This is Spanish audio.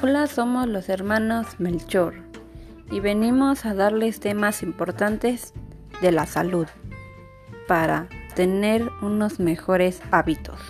Hola, somos los hermanos Melchor y venimos a darles temas importantes de la salud para tener unos mejores hábitos.